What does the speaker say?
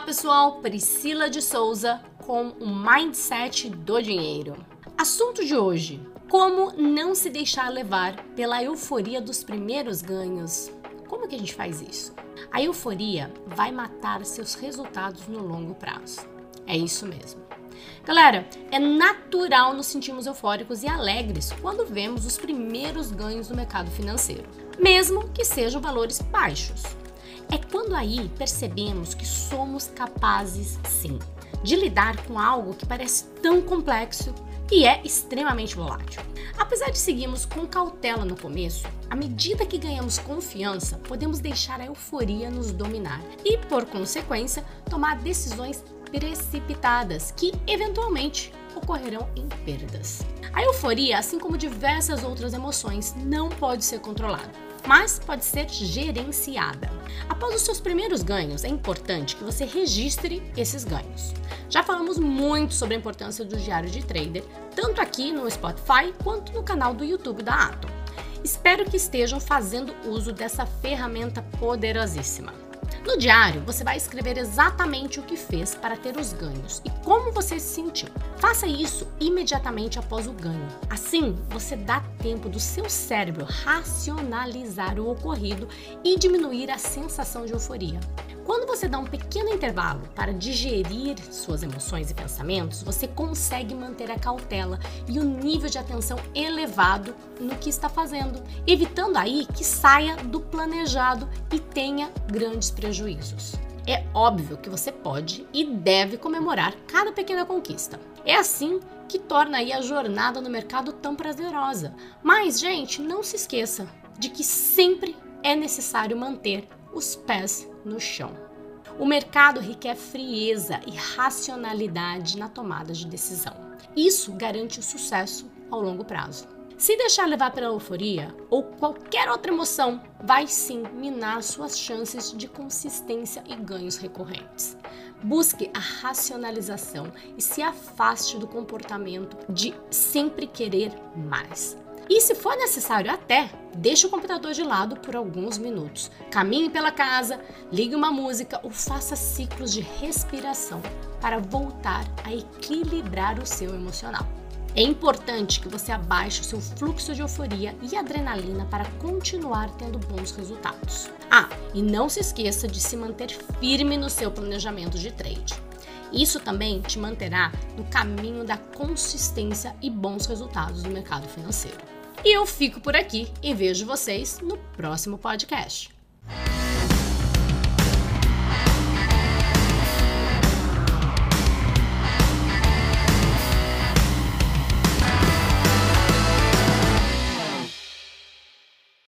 pessoal, Priscila de Souza com o Mindset do Dinheiro. Assunto de hoje: como não se deixar levar pela euforia dos primeiros ganhos. Como que a gente faz isso? A euforia vai matar seus resultados no longo prazo. É isso mesmo. Galera, é natural nos sentirmos eufóricos e alegres quando vemos os primeiros ganhos no mercado financeiro, mesmo que sejam valores baixos. É quando aí percebemos que somos capazes, sim, de lidar com algo que parece tão complexo e é extremamente volátil. Apesar de seguirmos com cautela no começo, à medida que ganhamos confiança, podemos deixar a euforia nos dominar e, por consequência, tomar decisões precipitadas que, eventualmente, ocorrerão em perdas. A euforia, assim como diversas outras emoções, não pode ser controlada mas pode ser gerenciada. Após os seus primeiros ganhos, é importante que você registre esses ganhos. Já falamos muito sobre a importância do diário de trader, tanto aqui no Spotify quanto no canal do YouTube da Atom. Espero que estejam fazendo uso dessa ferramenta poderosíssima. No diário, você vai escrever exatamente o que fez para ter os ganhos e como você se sentiu. Faça isso imediatamente após o ganho. Assim, você dá tempo do seu cérebro racionalizar o ocorrido e diminuir a sensação de euforia. Quando você dá um pequeno intervalo para digerir suas emoções e pensamentos, você consegue manter a cautela e o nível de atenção elevado no que está fazendo, evitando aí que saia do planejado e tenha grandes prejuízos. É óbvio que você pode e deve comemorar cada pequena conquista. É assim que torna aí a jornada no mercado tão prazerosa. Mas, gente, não se esqueça de que sempre é necessário manter os pés no chão. O mercado requer frieza e racionalidade na tomada de decisão. Isso garante o sucesso ao longo prazo. Se deixar levar pela euforia ou qualquer outra emoção, vai sim minar suas chances de consistência e ganhos recorrentes. Busque a racionalização e se afaste do comportamento de sempre querer mais. E se for necessário até, deixe o computador de lado por alguns minutos. Caminhe pela casa, ligue uma música ou faça ciclos de respiração para voltar a equilibrar o seu emocional. É importante que você abaixe o seu fluxo de euforia e adrenalina para continuar tendo bons resultados. Ah, e não se esqueça de se manter firme no seu planejamento de trade. Isso também te manterá no caminho da consistência e bons resultados no mercado financeiro. E eu fico por aqui e vejo vocês no próximo podcast.